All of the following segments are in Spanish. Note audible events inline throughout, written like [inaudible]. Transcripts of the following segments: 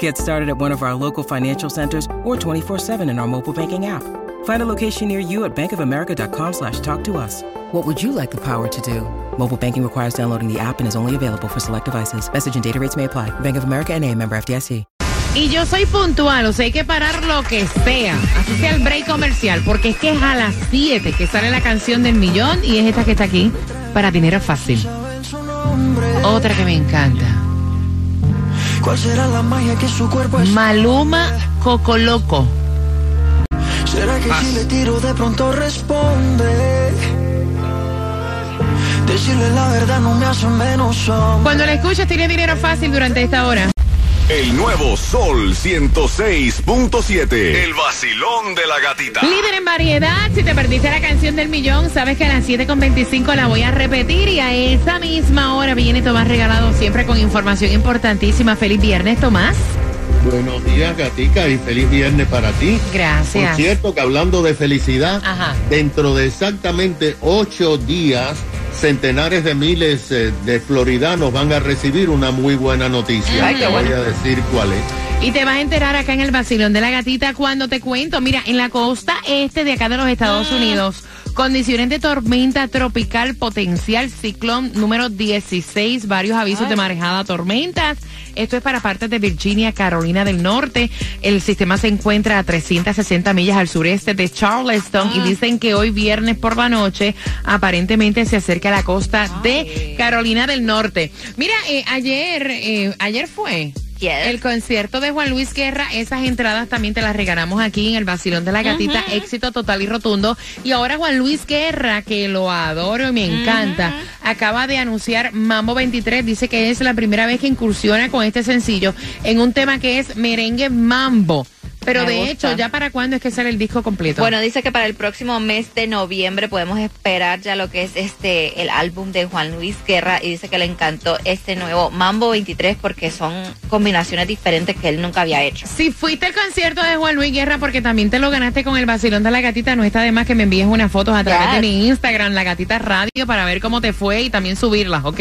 Get started at one of our local financial centers or 24-7 in our mobile banking app. Find a location near you at bankofamerica.com slash talk to us. What would you like the power to do? Mobile banking requires downloading the app and is only available for select devices. Message and data rates may apply. Bank of America and a member FDIC. Y yo soy puntual, o sea, hay que parar lo que sea, así sea el break comercial, porque es que es a las 7 que sale la canción del millón y es esta que está aquí, para dinero fácil. Otra que me encanta. ¿Cuál será la magia que su cuerpo es? Maluma Cocoloco. ¿Será que si le tiro de pronto responde? Decirle la verdad no me hace menos hombre. Cuando la escuchas, tiene dinero fácil durante esta hora. El nuevo Sol 106.7. El vacilón de la gatita. Líder en variedad, si te perdiste la canción del millón, sabes que a las 7.25 la voy a repetir y a esa misma hora viene Tomás regalado siempre con información importantísima. Feliz viernes, Tomás. Buenos días, Gatica, y feliz viernes para ti. Gracias. Por cierto, que hablando de felicidad, Ajá. dentro de exactamente ocho días, centenares de miles eh, de floridanos van a recibir una muy buena noticia. Ay, qué Te voy a decir cuál es. Y te vas a enterar acá en el vacilón de la gatita cuando te cuento. Mira, en la costa este de acá de los Estados Unidos, condiciones de tormenta tropical potencial ciclón número 16, varios avisos de marejada tormentas. Esto es para partes de Virginia, Carolina del Norte. El sistema se encuentra a 360 millas al sureste de Charleston y dicen que hoy viernes por la noche aparentemente se acerca a la costa de Carolina del Norte. Mira, eh, ayer, eh, ayer fue. El concierto de Juan Luis Guerra, esas entradas también te las regalamos aquí en el Basilón de la Gatita, éxito total y rotundo. Y ahora Juan Luis Guerra, que lo adoro y me encanta, acaba de anunciar Mambo 23, dice que es la primera vez que incursiona con este sencillo en un tema que es merengue mambo. Pero Me de gusta. hecho, ¿ya para cuándo es que sale el disco completo? Bueno, dice que para el próximo mes de noviembre podemos esperar ya lo que es este el álbum de Juan Luis Guerra y dice que le encantó este nuevo Mambo 23 porque son combinaciones diferentes que él nunca había hecho. Si fuiste al concierto de Juan Luis Guerra porque también te lo ganaste con el vacilón de la gatita, no está de más que me envíes unas fotos a través Yes. de mi Instagram, la gatita radio, para ver cómo te fue y también subirlas, ¿ok?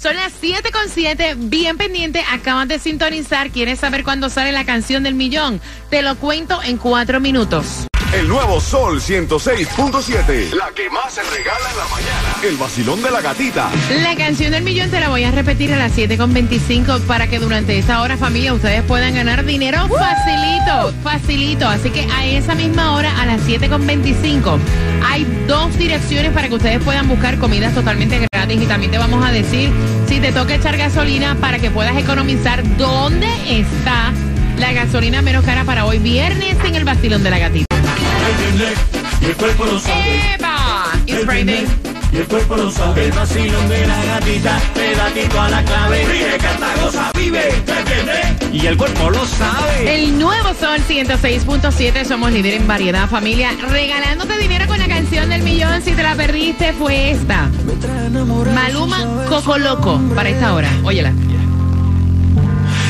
Son las 7 con 7, bien pendiente, acabas de sintonizar, ¿quieres saber cuándo sale la canción del millón? Te lo cuento en cuatro minutos. El nuevo Sol 106.7. La que más se regala en la mañana. El vacilón de la gatita. La canción del millón te la voy a repetir a las 7.25 para que durante esta hora, familia, ustedes puedan ganar dinero facilito, facilito. Así que a esa misma hora, a las 7.25, hay dos direcciones para que ustedes puedan buscar comidas totalmente gratis y también te vamos a decir si te toca echar gasolina para que puedas economizar dónde está la gasolina menos cara para hoy viernes en el Bastilón de la Gatita. Y el cuerpo lo sabe. ¡Eva! It's Friday. Y el cuerpo lo sabe. El vacilón de la gatita. Pedatito a la clave. Ríe, canta, goza, vive. ¿Entiendes? Y el cuerpo lo sabe. El nuevo Sol 106.7, somos líder en variedad, familia. Regalándote dinero con la canción del millón. Si te la perdiste, fue esta. Me trae enamorado Maluma Coco Loco para esta hora. Óyela.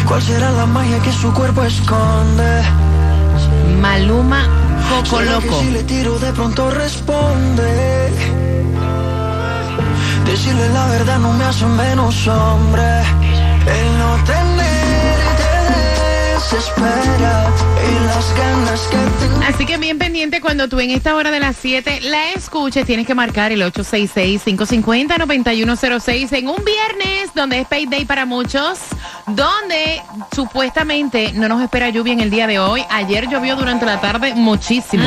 ¿Cuál será la magia que su cuerpo esconde? Maluma Coco ¿Será que Loco. si le tiro de pronto responde? Decirle la verdad no me hace menos hombre. El no Así que bien pendiente cuando tú en esta hora de las 7 la escuches, tienes que marcar el 866-550-9106 en un viernes donde es payday para muchos, donde supuestamente no nos espera lluvia en el día de hoy. Ayer llovió durante la tarde muchísimo.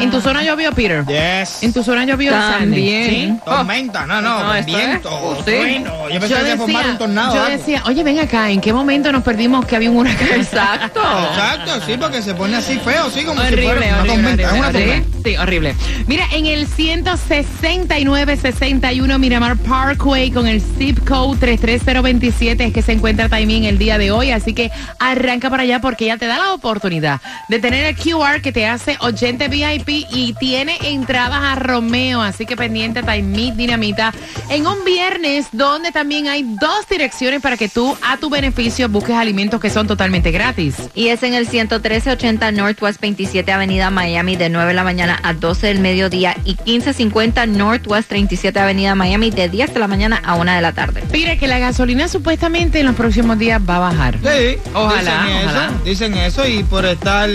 ¿En tu zona llovió, Peter? Yes. ¿En tu zona llovió También. Sandy? ¿Sí? Tormenta, no, no, No, es- viento, oh, sí. trueno. Yo pensé Yo que decía, un tornado. yo decía, oye, ven acá, ¿en qué momento nos perdimos que había un huracán? Exacto. Exacto, sí, porque se pone así feo, sí, como si Horrible, fuera una horrible, tormenta. Es una horrible, tormenta. Sí, horrible. Mira, en el 169-61 Miramar Parkway con el zip code 33027 es que se encuentra también el día de hoy. Así que arranca para allá porque ya te da la oportunidad de tener el QR que te hace oyente VIP y tiene entradas a Romeo. Así que pendiente Time Dinamita en un viernes donde también hay dos direcciones para que tú a tu beneficio busques alimentos que son totalmente gratis. Y es en el 11380 Northwest 27 Avenida Miami de 9 de la mañana a 12 del mediodía y 1550 Northwest 37 Avenida Miami de 10 de la mañana a 1 de la tarde. Mire que la gasolina supuestamente en los próximos días va a bajar. Sí, Ojalá, dicen ojalá. eso, dicen eso y por estar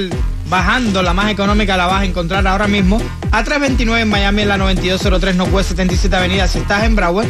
bajando la más económica la vas a encontrar ahora mismo a 329 en Miami en la 9203 Northwest 77 Avenida si estás en Broward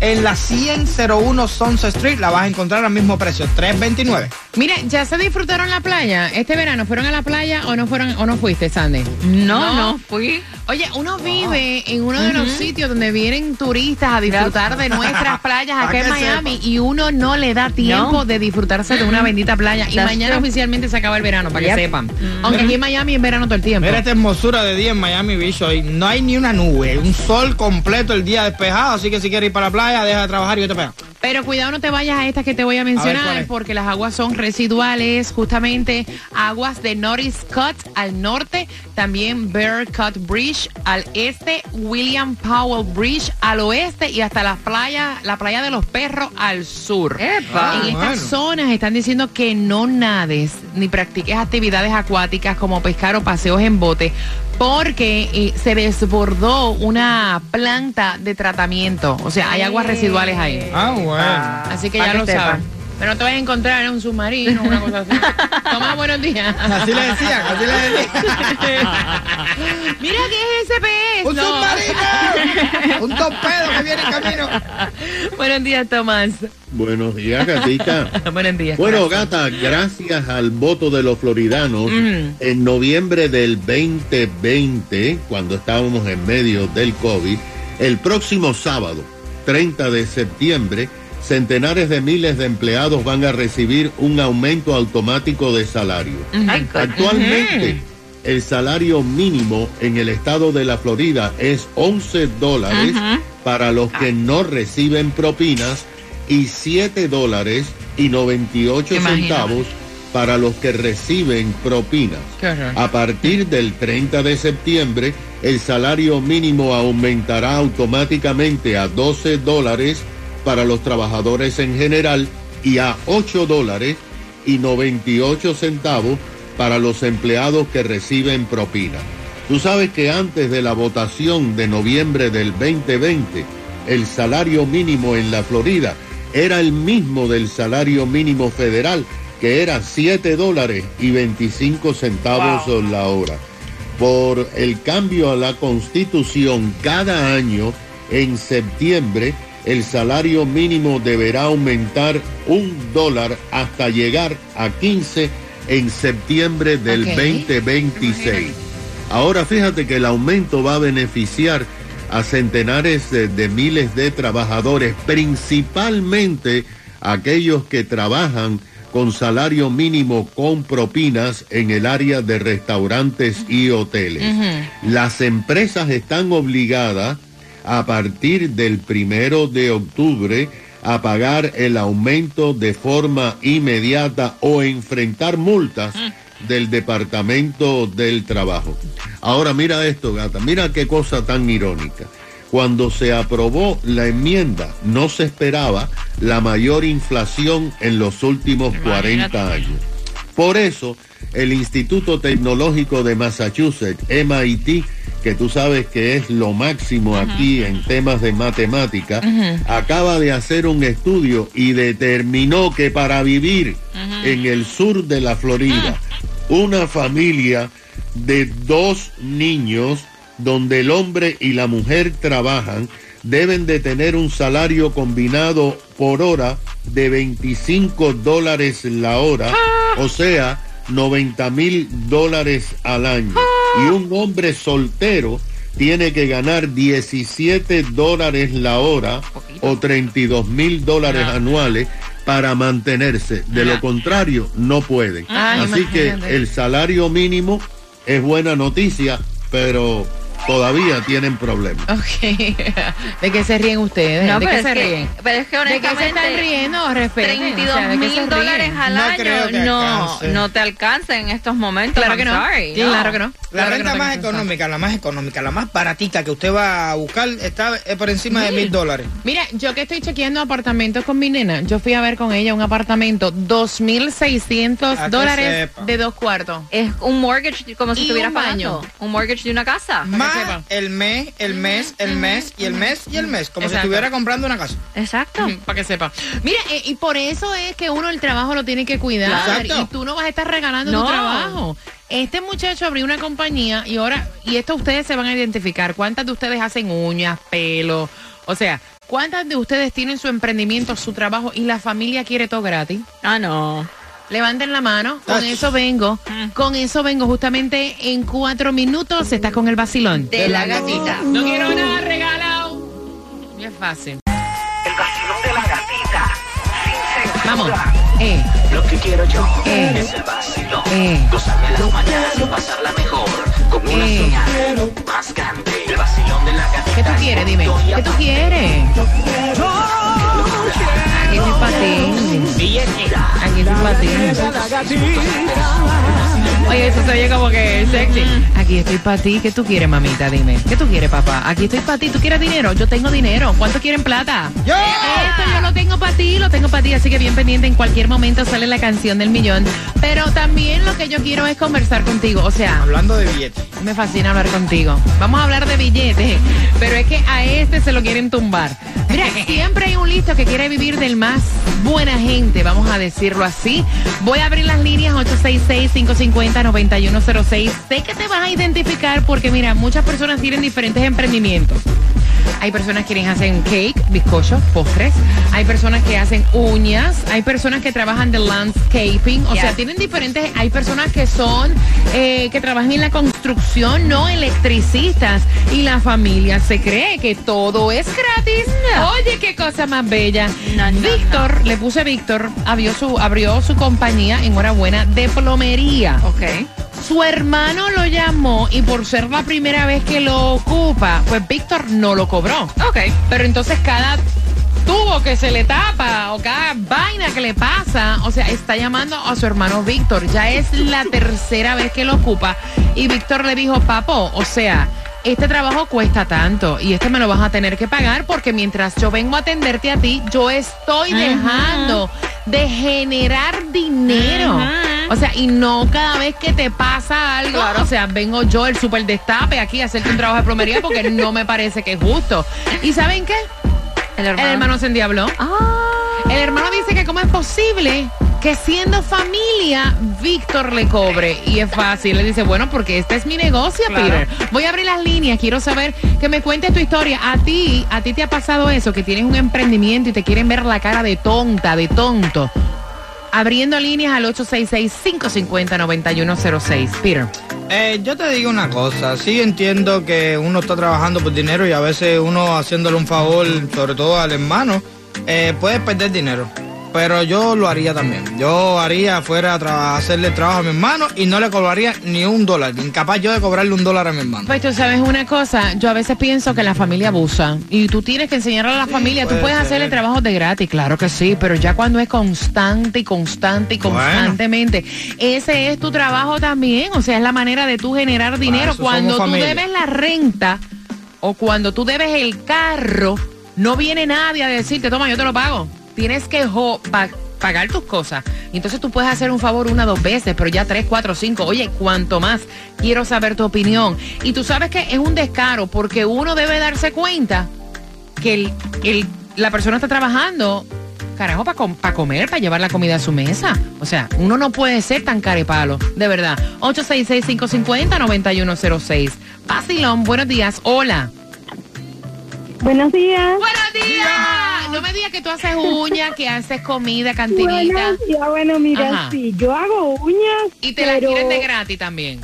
en la 10001 Sunset Street la vas a encontrar al mismo precio 329 Mira, ¿ya se disfrutaron la playa este verano? ¿Fueron a la playa o no fueron o no fuiste, Sandy? No, no, fui. Oye, uno vive en uno de los sitios donde vienen turistas a disfrutar de nuestras playas [laughs] acá en que Miami y uno no le da tiempo No. de disfrutarse de una bendita playa. Y That's mañana true. oficialmente se acaba el verano, para que sepan. Aunque aquí en Miami es verano todo el tiempo. Mira esta hermosura de día en Miami Beach hoy. No hay ni una nube, un sol completo el día despejado, así que si quieres ir para la playa, deja de trabajar y yo te pego. Pero cuidado, no te vayas a estas que te voy a mencionar, porque las aguas son residuales, justamente aguas de Norris Cut al norte, también Bear Cut Bridge al este, William Powell Bridge al oeste y hasta la playa, la playa de los perros al sur. Epa. En estas bueno. zonas están diciendo que no nades ni practiques actividades acuáticas como pescar o paseos en bote porque eh, se desbordó una planta de tratamiento. O sea, hay aguas residuales ahí. Ah, bueno. Así que Pa' ya que lo saben. Pero no te vas a encontrar en un submarino o una cosa así. Toma, buenos días. Así le decía, así le decía. Mira que es SPS. ¡Un No. submarino! ¡Un torpedo que viene en camino! Buenos días, Tomás. Buenos días, gatita. [laughs] buenos días. Bueno, corazón. gata, gracias al voto de los floridanos, Mm. en noviembre del 2020, cuando estábamos en medio del COVID, el próximo sábado, 30 de septiembre, centenares de miles de empleados van a recibir un aumento automático de salario. Actualmente, el salario mínimo en el estado de la Florida es 11 dólares para los que no reciben propinas y 7 dólares y 98 Imagínate. centavos para los que reciben propinas. A partir del 30 de septiembre, el salario mínimo aumentará automáticamente a 12 dólares para los trabajadores en general y a 8 dólares y 98 centavos para los empleados que reciben propina. Tú sabes que antes de la votación de noviembre del 2020, el salario mínimo en la Florida era el mismo del salario mínimo federal, que era 7 dólares y 25 centavos la hora. Por el cambio a la constitución, cada año, en septiembre, el salario mínimo deberá aumentar un dólar hasta llegar a 15 en septiembre del Ok. 2026. Ahora fíjate que el aumento va a beneficiar a centenares de, de miles de trabajadores, principalmente aquellos que trabajan con salario mínimo con propinas en el área de restaurantes y hoteles. Las empresas están obligadas a partir del primero de octubre a pagar el aumento de forma inmediata o enfrentar multas del Departamento del Trabajo. Ahora mira esto, gata, mira qué cosa tan irónica. Cuando se aprobó la enmienda, no se esperaba la mayor inflación en los últimos 40 años. Por eso, el Instituto Tecnológico de Massachusetts, MIT, que tú sabes que es lo máximo aquí en temas de matemática, acaba de hacer un estudio y determinó que para vivir en el sur de la Florida, una familia de dos niños donde el hombre y la mujer trabajan deben de tener un salario combinado por hora de 25 dólares la hora, o sea, 90 mil dólares al año. Y un hombre soltero tiene que ganar 17 dólares la hora o 32 mil dólares anuales para mantenerse. De lo contrario, no pueden. Ay, Así que el salario mínimo es buena noticia pero todavía tienen problemas. ¿De qué se ríen ustedes? No, ¿De qué se que- ríen? pero es que ¿De qué se están riendo? Respeten. 32 o sea, ¿de qué se mil dólares al No creo año que no, alcance. no te alcanza en estos momentos. Claro I'm que no. sorry, Claro que no. La Claro renta no más económica, la más económica, la más baratita que usted va a buscar está eh, por encima de mil dólares. Mira, yo que estoy chequeando apartamentos con mi nena, yo fui a ver con ella un apartamento, 2.600 A que dólares de dos cuartos. Es un mortgage como si estuvieras pagando. Un mortgage de una casa. Más sepa. el mes, el mes, el mes y el mes y el mes, como si estuviera comprando una casa. Exacto. Para que sepa. Mira, eh, y por eso es que uno el trabajo lo tiene que cuidar. Exacto. Y tú no vas a estar regalando No. tu trabajo. Este muchacho abrió una compañía y ahora, y esto ustedes se van a identificar. ¿Cuántas de ustedes hacen uñas, pelo? O sea, ¿cuántas de ustedes tienen su emprendimiento, su trabajo y la familia quiere todo gratis? Ah, no. Levanten la mano, con Ach. eso vengo. Con eso vengo justamente en cuatro minutos. Estás con el vacilón. De la gatita. No quiero nada regalado. Y es fácil. El vacilón de la gatita. Sin censura. Vamos. Eh, Lo que quiero yo Eh. es el vacilón. Eh. Gozarme las mañanas y pasarla mejor. Con una Eh. señal más grande. El vacilón de la gatita. ¿qué tú quieres? Dime. ¿Qué tú quieres? Oye, eso se oye como que sexy. Aquí estoy para ti. ¿Qué tú quieres, mamita? Dime. ¿Qué tú quieres, papá? Aquí estoy para ti. ¿Tú quieres dinero? Yo tengo dinero. ¿Cuánto quieren plata? ¡Yo! Esto yo lo tengo para ti, lo tengo para ti, así que bien pendiente, en cualquier momento sale la canción del millón. Pero también lo que yo quiero es conversar contigo, o sea, Hablando de billetes. Me fascina hablar contigo. Vamos a hablar de billetes, pero es que a este se lo quieren tumbar. Mira, [laughs] siempre hay un listo que quiere vivir del más buena gente, vamos a decirlo así. Voy a abrir las líneas 866-550-9106. Sé que te vas a identificar porque, mira, muchas personas tienen diferentes emprendimientos. Hay personas que hacen cake, bizcochos, postres. Hay personas que hacen uñas. Hay personas que trabajan de landscaping. O sea, tienen diferentes. Hay personas que son, eh, que trabajan en la construcción, no electricistas. Y la familia se cree que todo es gratis. Oye, qué cosa más bella. No, no, Víctor, le puse Víctor, abrió su, abrió su compañía, enhorabuena, de plomería. Ok. Su hermano lo llamó y por ser la primera vez que lo ocupa, pues Víctor no lo cobró. Ok. Pero entonces cada tubo que se le tapa o cada vaina que le pasa, o sea, está llamando a su hermano Víctor. Ya es la tercera vez que lo ocupa. Y Víctor le dijo, papo, o sea, este trabajo cuesta tanto y este me lo vas a tener que pagar porque mientras yo vengo a atenderte a ti, yo estoy dejando de generar dinero. O sea, y no cada vez que te pasa algo, o sea, vengo yo, el super destape, aquí a hacerte un trabajo de plomería porque no me parece que es justo. ¿Y saben qué? El El hermano se endiabló. Ah. El hermano dice que cómo es posible que siendo familia, Víctor le cobre. Y es fácil. Le dice, bueno, porque este es mi negocio, Claro. Peter. Voy a abrir las líneas. Quiero saber que me cuentes tu historia. A ti, a ti te ha pasado eso, que tienes un emprendimiento y te quieren ver la cara de tonta, de tonto. Abriendo líneas al 866-550-9106. Peter. Eh, yo te digo una cosa, sí entiendo que uno está trabajando por dinero y a veces uno haciéndole un favor, sobre todo al hermano, eh, puede perder dinero. Pero yo lo haría también. Yo haría fuera a hacerle trabajo a mi hermano y no le cobraría ni un dólar. Incapaz yo de cobrarle un dólar a mi hermano. Pues tú sabes una cosa, yo a veces pienso que la familia abusa y tú tienes que enseñarle a la familia, tú puede puedes ser. hacerle trabajos de gratis, claro que sí, pero ya cuando es constante y constante y Bueno. constantemente, ese es tu trabajo también, o sea, es la manera de tú generar dinero. Cuando tú familia. debes la renta o cuando tú debes el carro, no viene nadie a decirte, toma, yo te lo pago. Tienes que pa- pagar tus cosas. Y entonces tú puedes hacer un favor una dos veces, pero ya tres, cuatro, cinco. Oye, cuanto más. Quiero saber tu opinión. Y tú sabes que es un descaro porque uno debe darse cuenta que el, el- la persona está trabajando, carajo, para comer, para llevar la comida a su mesa. O sea, uno no puede ser tan carepalo, de verdad. 866-550-9106. Basilón, buenos días. Hola. Buenos días. Buenos días. No me digas que tú haces uñas, que haces comida, cantinita. Buenos días. Bueno, mira, Ajá. sí, yo hago uñas. Y te las pero, quieren de gratis también.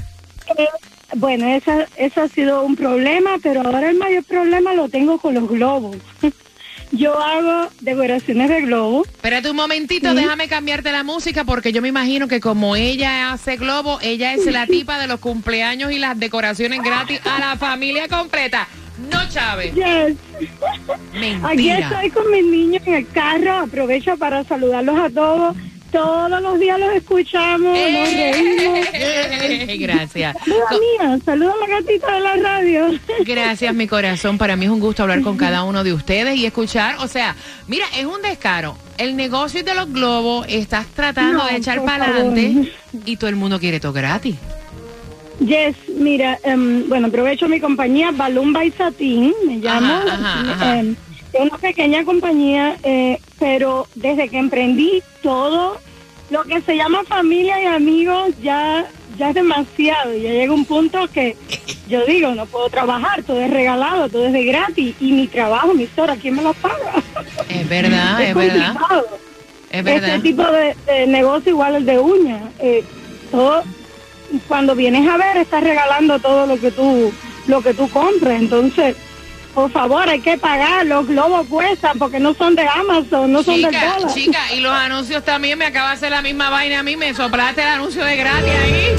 eh, bueno, esa, esa ha sido un problema, pero ahora el mayor problema lo tengo con los globos. [laughs] Yo hago decoraciones de globo. Espérate un momentito, déjame cambiarte la música porque yo me imagino que como ella hace globo, ella es la tipa de los cumpleaños y las decoraciones gratis a la familia completa. No, Chávez. Yes. Mentira. Aquí estoy con mis niños en el carro. Aprovecho para saludarlos a todos. Todos los días los escuchamos, nos reímos. [laughs] Gracias. Saluda mía, saluda a la gatita de la radio. [laughs] Gracias, mi corazón. Para mí es un gusto hablar con cada uno de ustedes y escuchar. O sea, mira, es un descaro. El negocio de los globos, estás tratando No, de echar para adelante y todo el mundo quiere todo gratis. Yes, mira, em, bueno, aprovecho mi compañía Balloon by Satin, me llamo. Ajá. Em, es una pequeña compañía, eh, pero desde que emprendí todo lo que se llama familia y amigos ya ya es demasiado. Ya llega un punto que yo digo, no puedo trabajar, todo es regalado, todo es de gratis y mi trabajo, mis horas, ¿quién me las paga? Es verdad, [laughs] es verdad. Es verdad. Este tipo de, de negocio igual el de uñas. eh, todo, cuando vienes a ver, estás regalando todo lo que tú lo que tú compres. Entonces, por favor, hay que pagar. Los globos cuestan porque no son de Amazon, no son Chica, dólar. chica, y los anuncios también me acaba de hacer la misma vaina a mí, me soplaste el anuncio de gratis ahí.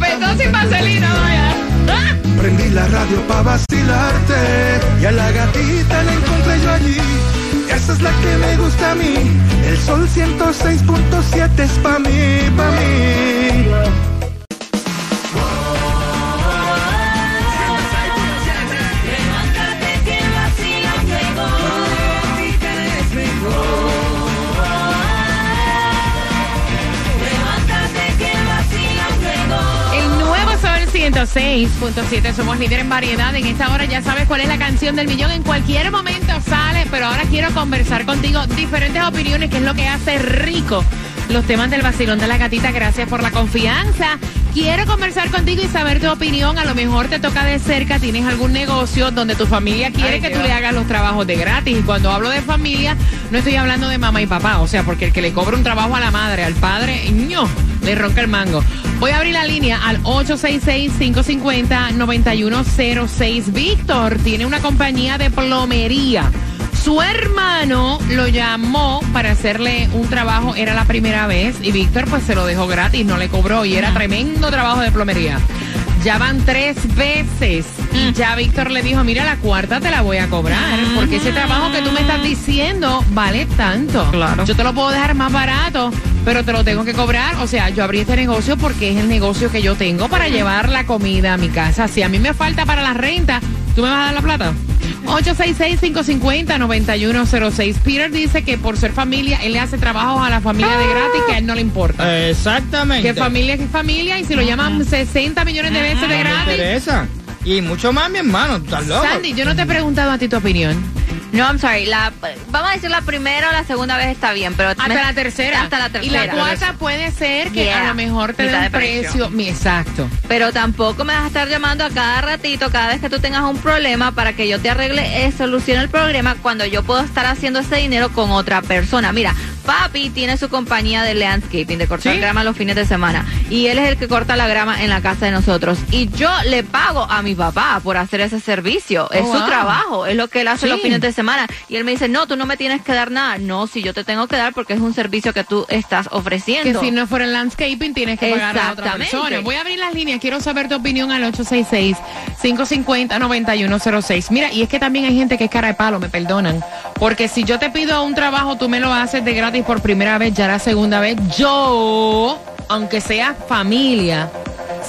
Pero sin vaselina, vaya. Prendí la radio pa' vacilarte y a la gatita la encontré yo allí. Esa es la que me gusta a mí. El sol 106.7 es pa' mí, pa' mí. 106.7, somos líder en variedad. En esta hora ya sabes cuál es la canción del millón. En cualquier momento sale, pero ahora quiero conversar contigo diferentes opiniones, que es lo que hace rico los temas del vacilón de la gatita. Gracias por la confianza. Quiero conversar contigo y saber tu opinión. A lo mejor te toca de cerca, tienes algún negocio donde tu familia quiere Ay, que tú le hagas los trabajos de gratis. Y cuando hablo de familia, no estoy hablando de mamá y papá. O sea, porque el que le cobra un trabajo a la madre, al padre, ño, le ronca el mango. Voy a abrir la línea al 866-550-9106. Víctor tiene una compañía de plomería. Su hermano lo llamó para hacerle un trabajo, era la primera vez, y Víctor pues se lo dejó gratis, no le cobró, y era tremendo trabajo de plomería. Ya van tres veces y ya Víctor le dijo, mira, la cuarta te la voy a cobrar, porque ese trabajo que tú me estás diciendo vale tanto. Claro. Yo te lo puedo dejar más barato, pero te lo tengo que cobrar. O sea, yo abrí este negocio porque es el negocio que yo tengo para llevar la comida a mi casa. Si a mí me falta para la renta, ¿tú me vas a dar la plata? 866-550-9106. Peter dice que por ser familia, él le hace trabajos a la familia de gratis que a él no le importa. Exactamente. Que familia es familia y si lo llaman 60 millones de veces de gratis. Y mucho más, mi hermano. ¿tú ¿Estás loco? Sandy, yo no te he preguntado a ti tu opinión. No, I'm sorry. La, vamos a decir la primera o la segunda vez está bien, pero Hasta me- la tercera. Hasta la Y tercera. la cuarta puede ser que Yeah. a lo mejor te dé un precio. precio. Mi- Exacto. Pero tampoco me vas a estar llamando a cada ratito, cada vez que tú tengas un problema para que yo te arregle, eh, solucione el problema cuando yo puedo estar haciendo ese dinero con otra persona. Mira, papi tiene su compañía de landscaping, de cortar ¿Sí? grama los fines de semana. Y él es el que corta la grama en la casa de nosotros. Y yo le pago a mi papá por hacer ese servicio. es Oh, su wow. trabajo, es lo que él hace Sí. los fines de semana. Y él me dice, no, tú no me tienes que dar nada. No, si yo te tengo que dar porque es un servicio que tú estás Que ofreciendo. si no fuera el landscaping tienes que pagar a otra persona. Voy a abrir las líneas. Quiero saber tu opinión al 866-550-9106. Mira, y es que también hay gente que es cara de palo, me perdonan. Porque si yo te pido un trabajo, tú me lo haces de gratis por primera vez, ya la segunda vez. Yo, aunque sea familia,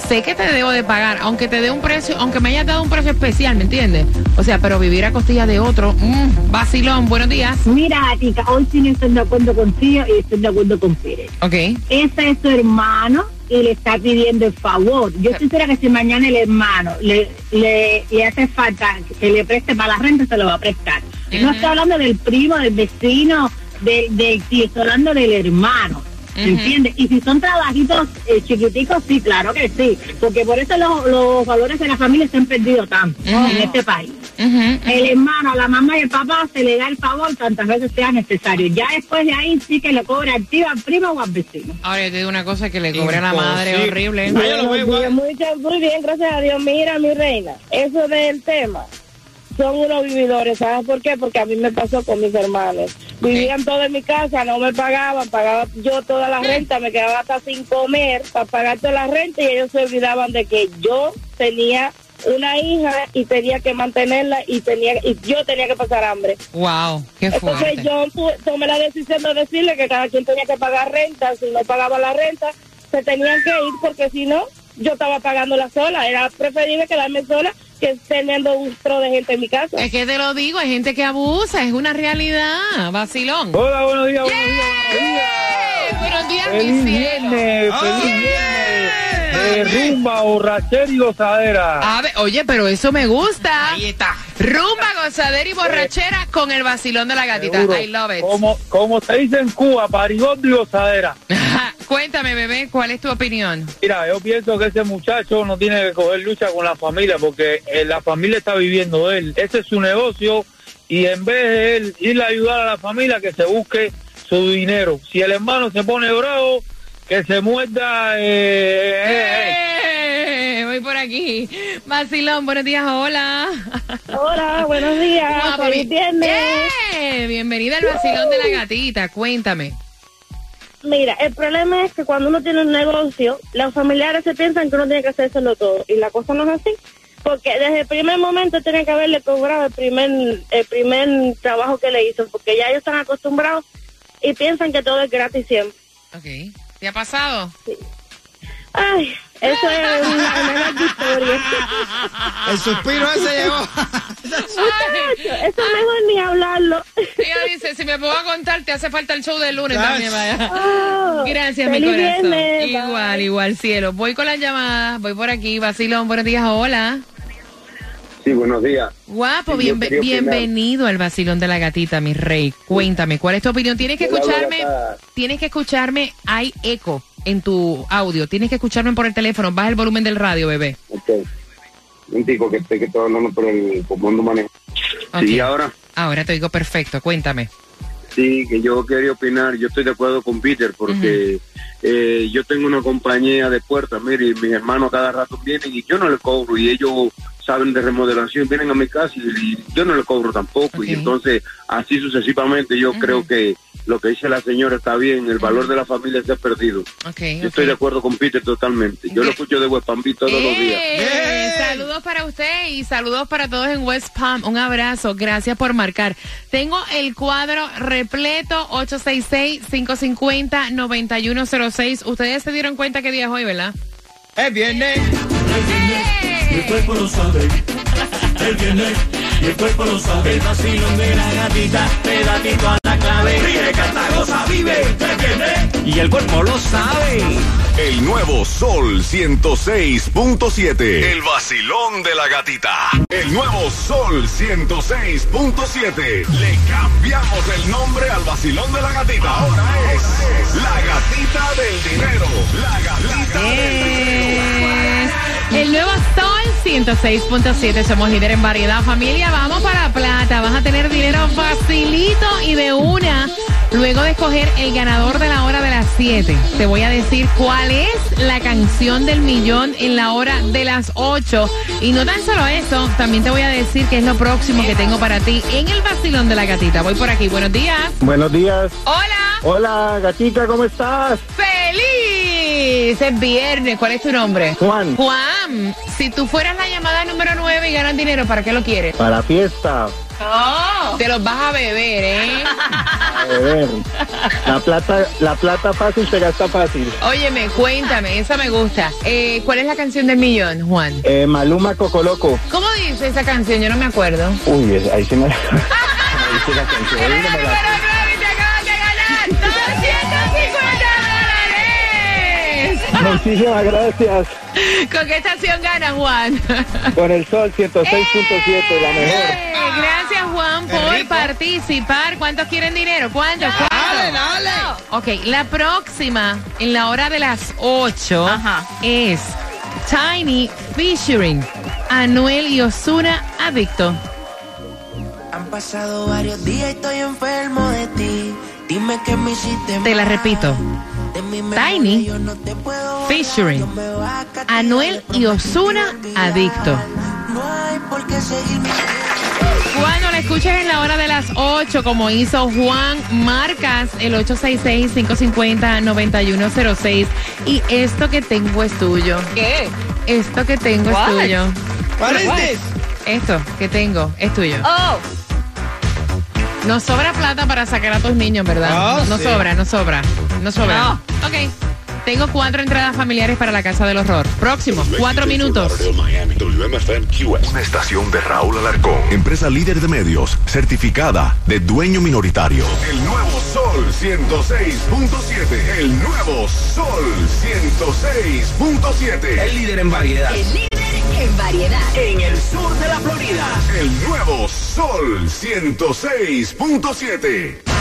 sé que te debo de pagar, aunque te dé un precio, aunque me hayas dado un precio especial, ¿me entiendes? O sea, pero vivir a costilla de otro, mm, vacilón, buenos días. Mira, Tica, hoy sí no estoy de acuerdo contigo y estoy de acuerdo con Pérez. Ok. Ese es su hermano y le está pidiendo el favor. Yo estoy segura que si mañana el hermano le, le, le hace falta que le preste para la renta, se lo va a prestar. No estoy hablando del primo, del vecino, del, del tío, estoy hablando del hermano. ¿me ¿Entiendes? Y si son trabajitos eh, chiquiticos, sí, claro que sí. Porque por eso los, los valores de la familia se han perdido tanto en este país. el hermano, la mamá y el papá se le da el favor tantas veces sea necesario. Ya después de ahí sí que le cobra activa al primo o al vecino. Ahora yo te digo una cosa que le cobre a la madre horrible. Yo lo. Muy, muy bien, gracias a Dios. Mira, mi reina, eso del tema. Son unos vividores, ¿sabes por qué? Porque a mí me pasó con mis hermanos. Vivían todos en mi casa, no me pagaban, pagaba yo toda la renta, me quedaba hasta sin comer para pagar toda la renta y ellos se olvidaban de que yo tenía una hija y tenía que mantenerla y tenía y yo tenía que pasar hambre. Wow, qué Entonces fuerte. yo tu- tomé la decisión de decirle que cada quien tenía que pagar renta, si no pagaba la renta, se tenían que ir porque si no, yo estaba pagándola sola. Era preferible quedarme sola que teniendo un tro de gente en mi casa. Es que te lo digo, hay gente que abusa, es una realidad. Vacilón. Hola, buenos días, buenos días. Buenos días, Feliz mi cielo. viernes, feliz viernes. De rumba, borrachera y gozadera. A ver, oye, pero eso me gusta. Ahí está. Rumba, gozadera y borrachera con el vacilón de la gatita. Seguro. I love it. Como, como se dice en Cuba, parigondo y gozadera. [laughs] Cuéntame, bebé, ¿cuál es tu opinión? Mira, yo pienso que ese muchacho no tiene que coger lucha con la familia porque eh, la familia está viviendo de él. Ese es su negocio y en vez de él ir a ayudar a la familia, que se busque su dinero. Si el hermano se pone bravo, que se muerda. eh, eh, eh. Voy por aquí. Vacilón, buenos días, hola. Hola, buenos días. Guapo, feliz bien- viernes. Eh, bienvenida al vacilón de la gatita. Cuéntame. Mira, el problema es que cuando uno tiene un negocio, los familiares se piensan que uno tiene que hacérselo todo y la cosa no es así. Porque desde el primer momento tiene que haberle cobrado el primer, el primer trabajo que le hizo, porque ya ellos están acostumbrados y piensan que todo es gratis siempre. Ok. ¿Te ha pasado? Ay, eso es una mejor historia. [laughs] El suspiro ese llegó. Muchacho, eso es mejor ni hablarlo. Ella dice, si me puedo contar, te hace falta el show del lunes también, vaya. Oh, Gracias, mi corazón. viernes, igual, bye. igual, cielo. Voy con las llamadas, voy por aquí. Vacilón, buenos días, hola. Sí, buenos días. Guapo, Sí, bienvenido al vacilón de la gatita, mi rey. Cuéntame, ¿cuál es tu opinión? Tienes que escucharme, tienes que escucharme, hay eco en tu audio. Tienes que escucharme por el teléfono, baja el volumen del radio, bebé. Ok. Un tico que te que estoy hablando por el comando manejo. Sí, Ok. ahora. Ahora te digo perfecto, cuéntame. Sí, que yo quería opinar. Yo estoy de acuerdo con Peter porque eh, yo tengo una compañía de puertas. Mire, y mis hermanos cada rato vienen y yo no les cobro y ellos saben de remodelación, vienen a mi casa y, y yo no les cobro tampoco. Y entonces, así sucesivamente, yo creo que lo que dice la señora está bien. El valor de la familia se ha perdido. Yo estoy de acuerdo con Peter totalmente. Yo lo escucho de West Palm Beach todos los días. ¡Eh! Saludos para usted y saludos para todos en West Palm. Un abrazo, gracias por marcar. Tengo el cuadro repleto 866-550-9106. Ustedes se dieron cuenta que día es hoy, ¿verdad? Es viernes. Y el cuerpo lo sabe. El viernes. Y el cuerpo lo sabe. El vacilón de la gatita. Pedatito a la clave. Ríe, canta, goza, vive. El viernes. Y el cuerpo lo sabe. El nuevo Sol 106.7. El vacilón de la gatita. El nuevo Sol 106.7. Le cambiamos el nombre al vacilón de la gatita. Ahora es la gatita del dinero. La gatita del dinero. El nuevo Sol 106.7. Somos líder en variedad. Familia, vamos para Plata. Vas a tener dinero facilito y de una. Luego de escoger el ganador de la hora de las 7, te voy a decir cuál es la canción del millón en la hora de las 8. Y no tan solo eso, también te voy a decir qué es lo próximo que tengo para ti en el vacilón de la gatita. Voy por aquí. Buenos días. Buenos días. Hola. Hola, gatita, ¿cómo estás? ¡Feliz! Es viernes. ¿Cuál es tu nombre? Juan. Juan, si tú fueras la llamada número 9 y ganas dinero, ¿para qué lo quieres? Para la fiesta. Te los vas a beber, ¿eh? A beber. La plata, la plata fácil se gasta fácil. Óyeme, cuéntame, esa me gusta. Eh, ¿Cuál es la canción del millón, Juan? Eh, Maluma Cocoloco. ¿Cómo dice esa canción? Yo no me acuerdo. Uy, ahí sí me... [laughs] ahí sí la canción. Muchísimas gracias. ¿Con qué estación ganas, Juan? Con el sol 106.7, la mejor. Eh, Gracias, Juan, por participar. ¿Cuántos quieren dinero? ¿Cuántos? Dale, ¿Cuántos? dale. Ok, la próxima, en la hora de las 8, Ajá. es Tiny Fishering. Anuel y Osuna Adicto. pasado varios días y estoy enfermo de ti. Dime que me hiciste Te la mal. repito. De mi memoria Tiny, no Featuring Anuel y Osuna Adicto. No hay por qué seguir mi Cuando la escuches en la hora de las 8, como hizo Juan, marcas el 866-550-9106. Y esto que tengo es tuyo. ¿Qué? Esto que tengo What? es tuyo. Is this? Esto que tengo es tuyo. Oh, No sobra plata para sacar a tus niños, ¿verdad? Oh, no sí. sobra, no sobra. No sobra. Ok. Tengo cuatro entradas familiares para la Casa del Horror. Próximo, cuatro minutos. Una estación de Raúl Alarcón. Empresa líder de medios, certificada de dueño minoritario. El nuevo Sol 106.7. El nuevo Sol 106.7. El líder en variedad. El líder en variedad. En el sur de la Florida. El nuevo Sol 106.7.